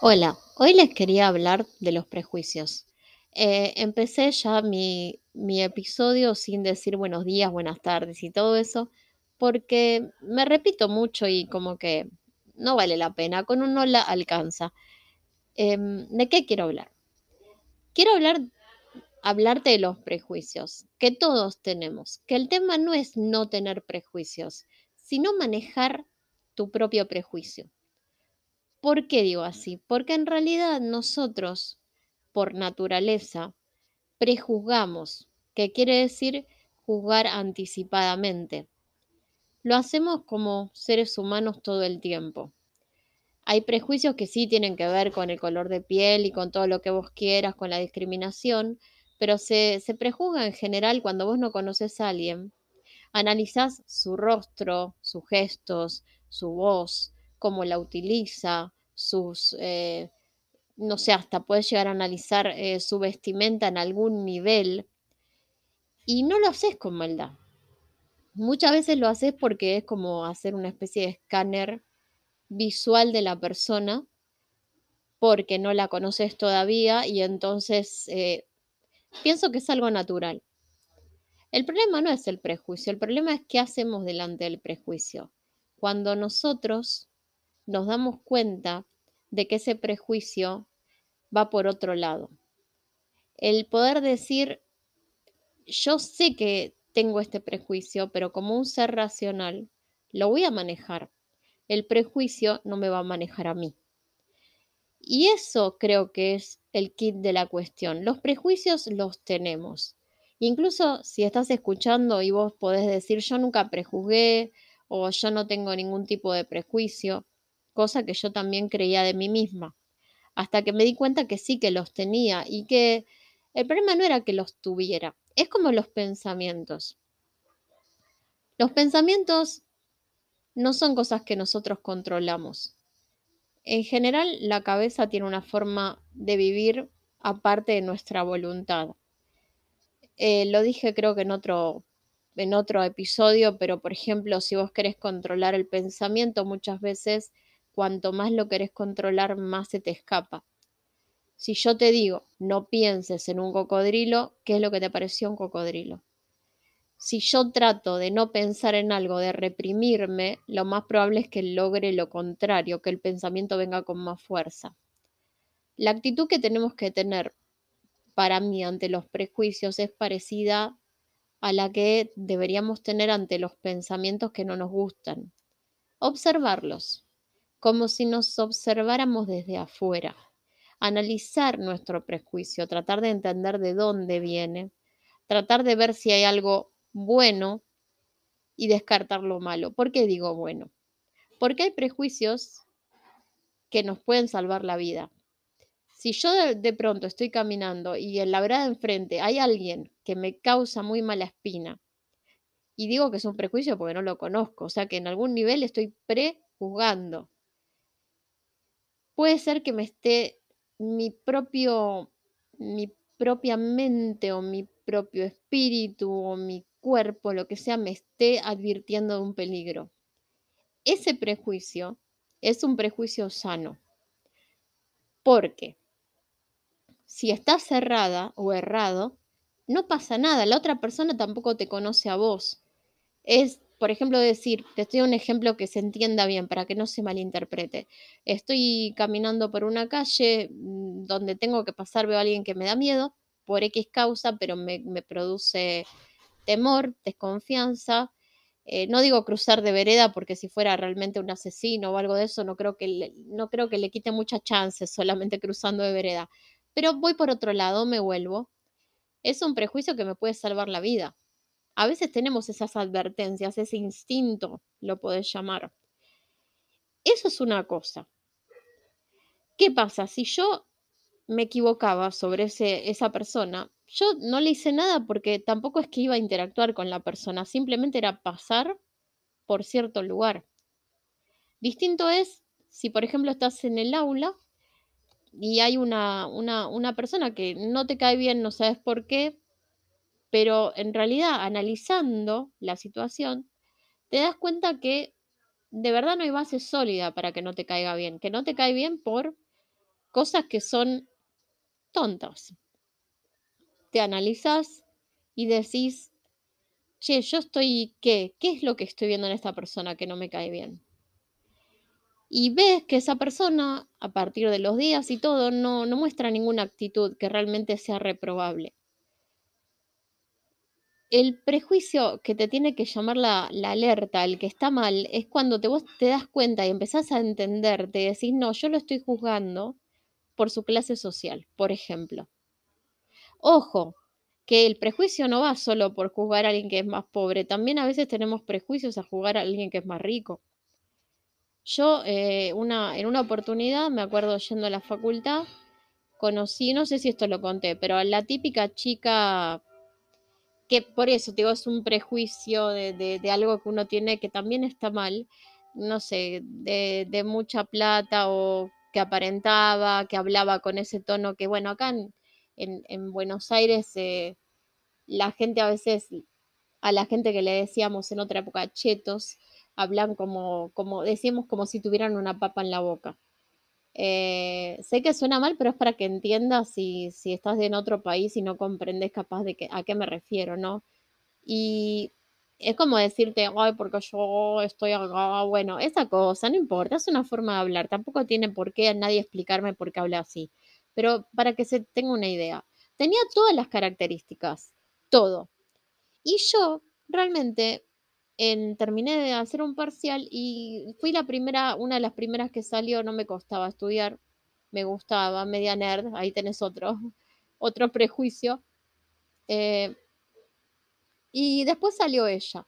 Hola, hoy les quería hablar de los prejuicios. Eh, empecé ya mi, mi episodio sin decir buenos días, buenas tardes y todo eso, porque me repito mucho y como que no vale la pena, con un hola alcanza. Em, ¿de qué quiero hablar? Quiero hablar, hablarte de los prejuicios que todos tenemos, que el tema no es no tener prejuicios, sino manejar tu propio prejuicio. ¿Por qué digo así? Porque en realidad nosotros, por naturaleza, prejuzgamos, que quiere decir juzgar anticipadamente. Lo hacemos como seres humanos todo el tiempo. Hay prejuicios que sí tienen que ver con el color de piel y con todo lo que vos quieras, con la discriminación, pero se, se prejuzga en general cuando vos no conoces a alguien. Analizás su rostro, sus gestos, su voz, cómo la utiliza, sus, eh, no sé, hasta puedes llegar a analizar eh, su vestimenta en algún nivel y no lo haces con maldad. Muchas veces lo haces porque es como hacer una especie de escáner visual de la persona porque no la conoces todavía y entonces eh, pienso que es algo natural. El problema no es el prejuicio, el problema es qué hacemos delante del prejuicio. Cuando nosotros nos damos cuenta de que ese prejuicio va por otro lado. El poder decir, yo sé que tengo este prejuicio, pero como un ser racional, lo voy a manejar. El prejuicio no me va a manejar a mí. Y eso creo que es el kit de la cuestión. Los prejuicios los tenemos. Incluso si estás escuchando y vos podés decir, yo nunca prejuzgué o yo no tengo ningún tipo de prejuicio, cosa que yo también creía de mí misma, hasta que me di cuenta que sí que los tenía y que el problema no era que los tuviera, es como los pensamientos. Los pensamientos no son cosas que nosotros controlamos. En general, la cabeza tiene una forma de vivir aparte de nuestra voluntad. Eh, lo dije creo que en otro, en otro episodio, pero por ejemplo, si vos querés controlar el pensamiento, muchas veces cuanto más lo querés controlar, más se te escapa. Si yo te digo, no pienses en un cocodrilo, ¿qué es lo que te pareció un cocodrilo? Si yo trato de no pensar en algo, de reprimirme, lo más probable es que logre lo contrario, que el pensamiento venga con más fuerza. La actitud que tenemos que tener para mí ante los prejuicios es parecida a la que deberíamos tener ante los pensamientos que no nos gustan. Observarlos, como si nos observáramos desde afuera, analizar nuestro prejuicio, tratar de entender de dónde viene, tratar de ver si hay algo bueno y descartar lo malo. ¿Por qué digo bueno? Porque hay prejuicios que nos pueden salvar la vida. Si yo de, pronto estoy caminando y en la vereda de enfrente hay alguien que me causa muy mala espina, y digo que es un prejuicio porque no lo conozco, o sea que en algún nivel estoy prejuzgando puede ser que me esté mi propio, mi propia mente o mi propio espíritu o mi cuerpo, lo que sea, me esté advirtiendo de un peligro. Ese prejuicio es un prejuicio sano. Porque si estás cerrada o errado, no pasa nada. La otra persona tampoco te conoce a vos. Es por ejemplo, decir, te estoy un ejemplo que se entienda bien para que no se malinterprete. Estoy caminando por una calle mm, donde tengo que pasar, veo a alguien que me da miedo por X causa, pero me, produce temor, desconfianza. Eh, no digo cruzar de vereda porque si fuera realmente un asesino o algo de eso, no creo que no creo que le quite muchas chances solamente cruzando de vereda. Pero voy por otro lado, me vuelvo. Es un prejuicio que me puede salvar la vida. A veces tenemos esas advertencias, ese instinto, lo podés llamar. Eso es una cosa. ¿Qué pasa? Si yo me equivocaba sobre ese, esa persona, yo no le hice nada porque tampoco es que iba a interactuar con la persona, simplemente era pasar por cierto lugar. Distinto es si, por ejemplo, estás en el aula y hay una, una, una persona que no te cae bien, no sabes por qué, pero en realidad, analizando la situación, te das cuenta que de verdad no hay base sólida para que no te caiga bien, que no te cae bien por cosas que son tontas. Te analizas y decís, che, yo estoy, ¿qué? ¿Qué es lo que estoy viendo en esta persona que no me cae bien? Y ves que esa persona, a partir de los días y todo, no, no muestra ninguna actitud que realmente sea reprobable. El prejuicio que te tiene que llamar la, alerta, el que está mal, es cuando te, vos te das cuenta y empezás a entender, te decís, no, yo lo estoy juzgando por su clase social, por ejemplo. Ojo, que el prejuicio no va solo por juzgar a alguien que es más pobre, también a veces tenemos prejuicios a juzgar a alguien que es más rico. Yo eh, una, en una oportunidad, me acuerdo yendo a la facultad, conocí, no sé si esto lo conté, pero la típica chica que por eso, digo, es un prejuicio de, de- de algo que uno tiene que también está mal, no sé, de, de mucha plata o que aparentaba, que hablaba con ese tono que, bueno, acá en, en- en Buenos Aires eh, la gente a veces, a la gente que le decíamos en otra época chetos, hablan como, como, decíamos como si tuvieran una papa en la boca. Eh, sé que suena mal, pero es para que entiendas si, si estás en otro país y no comprendes capaz de que, a qué me refiero, ¿no? Y es como decirte, ay, porque yo estoy acá, bueno, esa cosa, no importa, es una forma de hablar, tampoco tiene por qué nadie explicarme por qué habla así, pero para que se tenga una idea, tenía todas las características, todo. Y yo realmente terminé de hacer un parcial y fui la primera, una de las primeras que salió, no me costaba estudiar, me gustaba, media nerd, ahí tenés otro, otro prejuicio. eh, y después salió ella.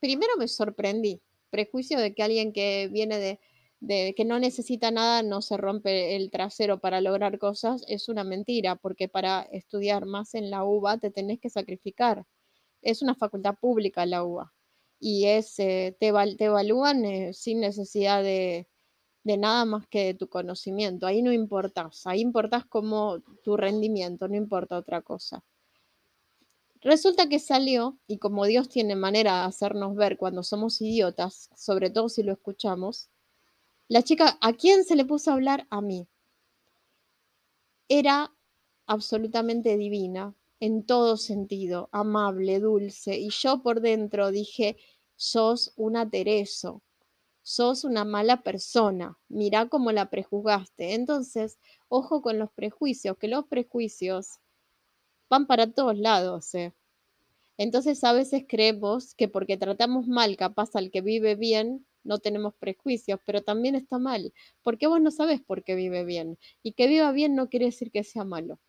Primero me sorprendí, prejuicio de que alguien que viene de, de que no necesita nada no se rompe el trasero para lograr cosas, es una mentira, porque para estudiar más en la UBA te tenés que sacrificar. Es una facultad pública la UBA y es, eh, te, te evalúan eh, sin necesidad de, de nada más que de tu conocimiento. Ahí no importas, ahí importas como tu rendimiento, no importa otra cosa. Resulta que salió, y como Dios tiene manera de hacernos ver cuando somos idiotas, sobre todo si lo escuchamos, la chica, ¿a quién se le puso a hablar? A mí. Era absolutamente divina, en todo sentido, amable, dulce, y yo por dentro dije, sos una Tereso, sos una mala persona, mirá cómo la prejuzgaste. Entonces, ojo con los prejuicios, que los prejuicios van para todos lados, ¿eh? Entonces a veces creemos que porque tratamos mal capaz al que vive bien, no tenemos prejuicios, pero también está mal, porque vos no sabes por qué vive bien. Y que viva bien no quiere decir que sea malo.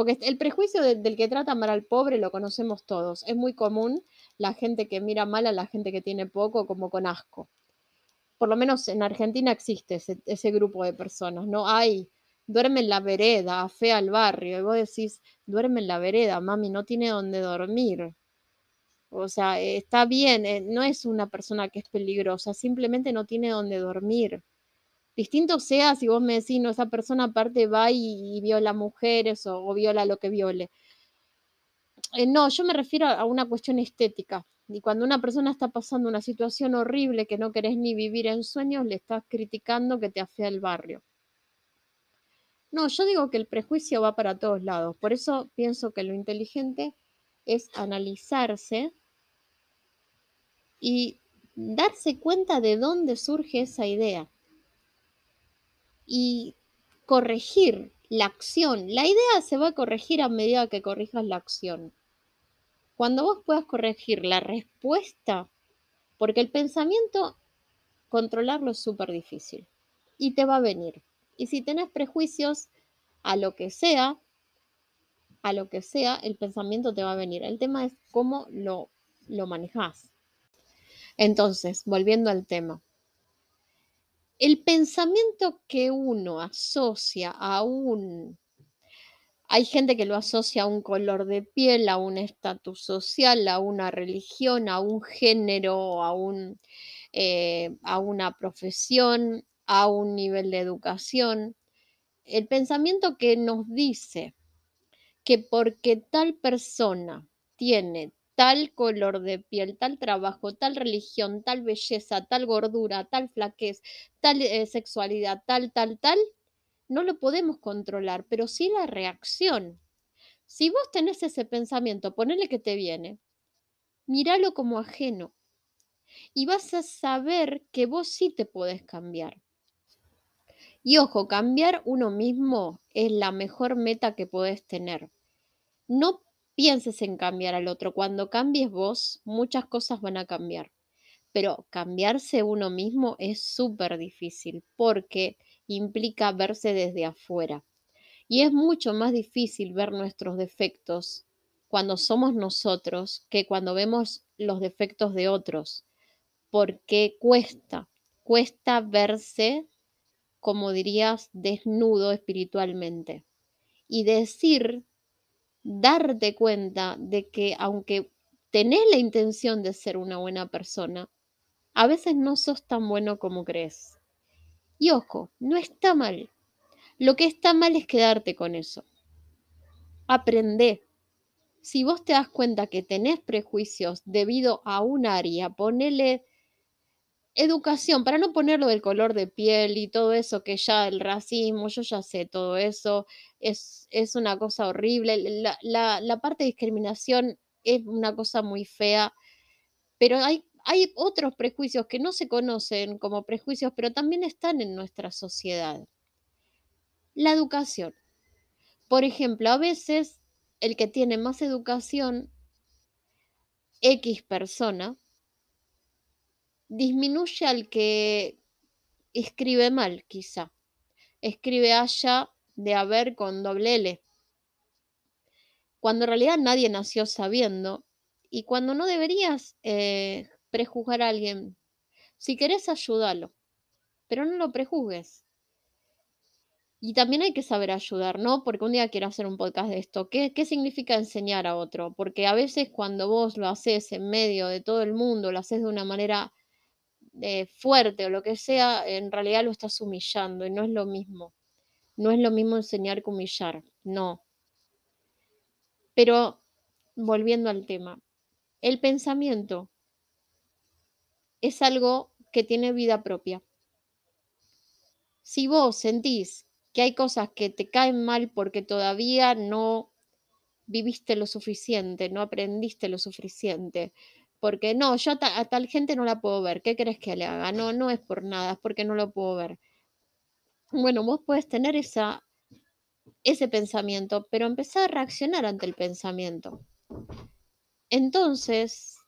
Porque el prejuicio de- del que trata mal al pobre lo conocemos todos. Es muy común la gente que mira mal a la gente que tiene poco como con asco. Por lo menos en Argentina existe ese, grupo de personas, ¿no? Hay, duerme en la vereda, fea al barrio, y vos decís, duerme en la vereda, mami, no tiene dónde dormir. O sea, está bien, eh, no es una persona que es peligrosa, simplemente no tiene dónde dormir. Distinto sea si vos me decís, no, esa persona aparte va y, viola mujeres o, o viola lo que viole. Eh, no, yo me refiero a una cuestión estética. Y cuando una persona está pasando una situación horrible que no querés ni vivir en sueños, le estás criticando que te afea el barrio. No, yo digo que el prejuicio va para todos lados. Por eso pienso que lo inteligente es analizarse y darse cuenta de dónde surge esa idea y corregir la acción. La idea se va a corregir a medida que corrijas la acción. Cuando vos puedas corregir la respuesta, porque el pensamiento, controlarlo es súper difícil y te va a venir. Y si tenés prejuicios a lo que sea, a lo que sea, el pensamiento te va a venir. El tema es cómo lo, lo manejas. Entonces, volviendo al tema, el pensamiento que uno asocia a un... Hay gente que lo asocia a un color de piel, a un estatus social, a una religión, a un género, a, un, eh, a una profesión, a un nivel de educación. El pensamiento que nos dice que porque tal persona tiene tal color de piel, tal trabajo, tal religión, tal belleza, tal gordura, tal flaquez, tal eh, sexualidad, tal, tal, tal, no lo podemos controlar, pero sí la reacción. Si vos tenés ese pensamiento, ponele que te viene, míralo como ajeno y vas a saber que vos sí te podés cambiar. Y ojo, cambiar uno mismo es la mejor meta que podés tener. No pienses en cambiar al otro. Cuando cambies vos, muchas cosas van a cambiar. Pero cambiarse uno mismo es súper difícil porque implica verse desde afuera. Y es mucho más difícil ver nuestros defectos cuando somos nosotros que cuando vemos los defectos de otros, porque cuesta, cuesta verse, como dirías, desnudo espiritualmente. Y decir, darte cuenta de que aunque tenés la intención de ser una buena persona, a veces no sos tan bueno como crees. Y ojo, no está mal. Lo que está mal es quedarte con eso. Aprende. Si vos te das cuenta que tenés prejuicios debido a un área, ponele educación, para no ponerlo del color de piel y todo eso, que ya el racismo, yo ya sé todo eso, es, es una cosa horrible. La, la, la parte de discriminación es una cosa muy fea, pero hay hay otros prejuicios que no se conocen como prejuicios, pero también están en nuestra sociedad. La educación. Por ejemplo, a veces el que tiene más educación, X persona, disminuye al que escribe mal, quizá. Escribe haya de haber con doble L. Cuando en realidad nadie nació sabiendo y cuando no deberías eh, prejuzgar a alguien. Si querés, ayúdalo, pero no lo prejuzgues. Y también hay que saber ayudar, ¿no? Porque un día quiero hacer un podcast de esto. ¿Qué, ¿Qué, significa enseñar a otro? Porque a veces cuando vos lo haces en medio de todo el mundo, lo haces de una manera eh, fuerte o lo que sea, en realidad lo estás humillando y no es lo mismo. No es lo mismo enseñar que humillar, no. Pero volviendo al tema, el pensamiento es algo que tiene vida propia. Si vos sentís que hay cosas que te caen mal porque todavía no viviste lo suficiente, no aprendiste lo suficiente, porque no, yo a, tal gente no la puedo ver, ¿qué crees que le haga? No, no es por nada, es porque no lo puedo ver. Bueno, vos puedes tener esa, ese pensamiento, pero empezar a reaccionar ante el pensamiento. Entonces,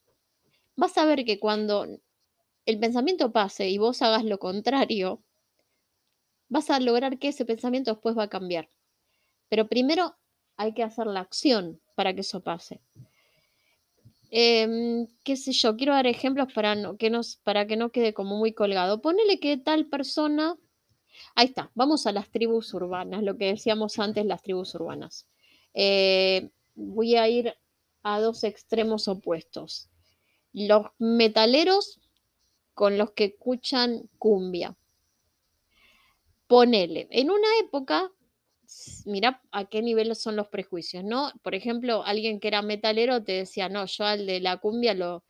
vas a ver que cuando el pensamiento pase y vos hagas lo contrario, vas a lograr que ese pensamiento después va a cambiar. Pero primero hay que hacer la acción para que eso pase. Em, qué sé yo, quiero dar ejemplos para, no, que nos, para que no quede como muy colgado. Ponele que tal persona, ahí está, vamos a las tribus urbanas, lo que decíamos antes, las tribus urbanas. Eh, voy a ir a dos extremos opuestos. Los metaleros con los que escuchan cumbia. Ponele, en una época, mira a qué nivel son los prejuicios, ¿no? Por ejemplo, alguien que era metalero te decía, no, yo al de la cumbia lo,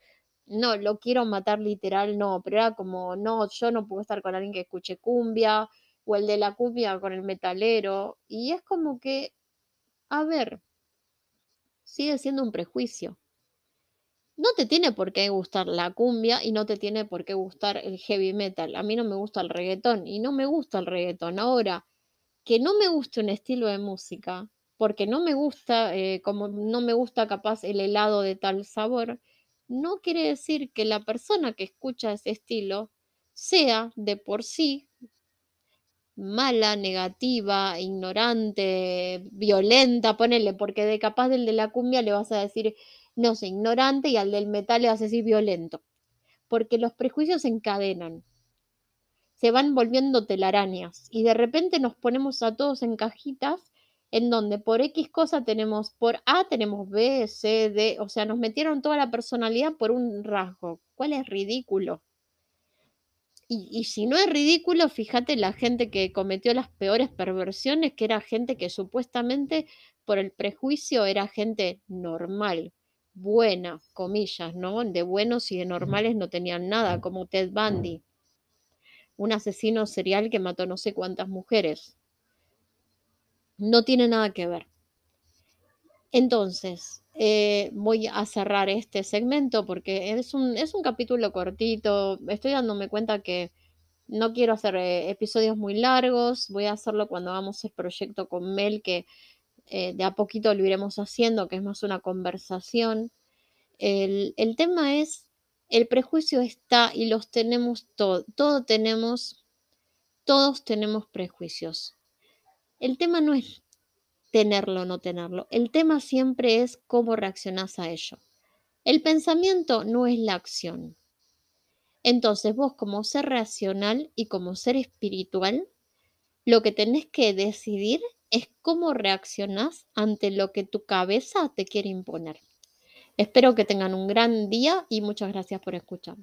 no, lo quiero matar literal, no, pero era como, no, yo no puedo estar con alguien que escuche cumbia, o el de la cumbia con el metalero, y es como que, a ver, sigue siendo un prejuicio no te tiene por qué gustar la cumbia y no te tiene por qué gustar el heavy metal. A mí no me gusta el reggaetón y no me gusta el reggaetón. Ahora, que no me guste un estilo de música, porque no me gusta, eh, como no me gusta capaz el helado de tal sabor, no quiere decir que la persona que escucha ese estilo sea de por sí mala, negativa, ignorante, violenta, ponele, porque de capaz del de la cumbia le vas a decir no sé, ignorante y al del metal le vas a decir violento. Porque los prejuicios se encadenan, se van volviendo telarañas y de repente nos ponemos a todos en cajitas en donde por X cosa tenemos, por A tenemos B, C, D, o sea, nos metieron toda la personalidad por un rasgo. ¿Cuál es ridículo? Y, y, si no es ridículo, fíjate la gente que cometió las peores perversiones, que era gente que supuestamente por el prejuicio era gente normal, buena, comillas, ¿no? De buenos y de normales no tenían nada, como Ted Bundy, un asesino serial que mató no sé cuántas mujeres. No tiene nada que ver. Entonces, eh, voy a cerrar este segmento porque es un, es un capítulo cortito. Estoy dándome cuenta que no quiero hacer eh, episodios muy largos. Voy a hacerlo cuando hagamos el proyecto con Mel, que eh, de a poquito lo iremos haciendo, que es más una conversación. El, el tema es, el prejuicio está y los tenemos todos, todo tenemos, todos tenemos prejuicios. El tema no es tenerlo o no tenerlo. El tema siempre es cómo reaccionás a ello. El pensamiento no es la acción. Entonces vos como ser racional y como ser espiritual, lo que tenés que decidir es cómo reaccionás ante lo que tu cabeza te quiere imponer. Espero que tengan un gran día y muchas gracias por escuchar.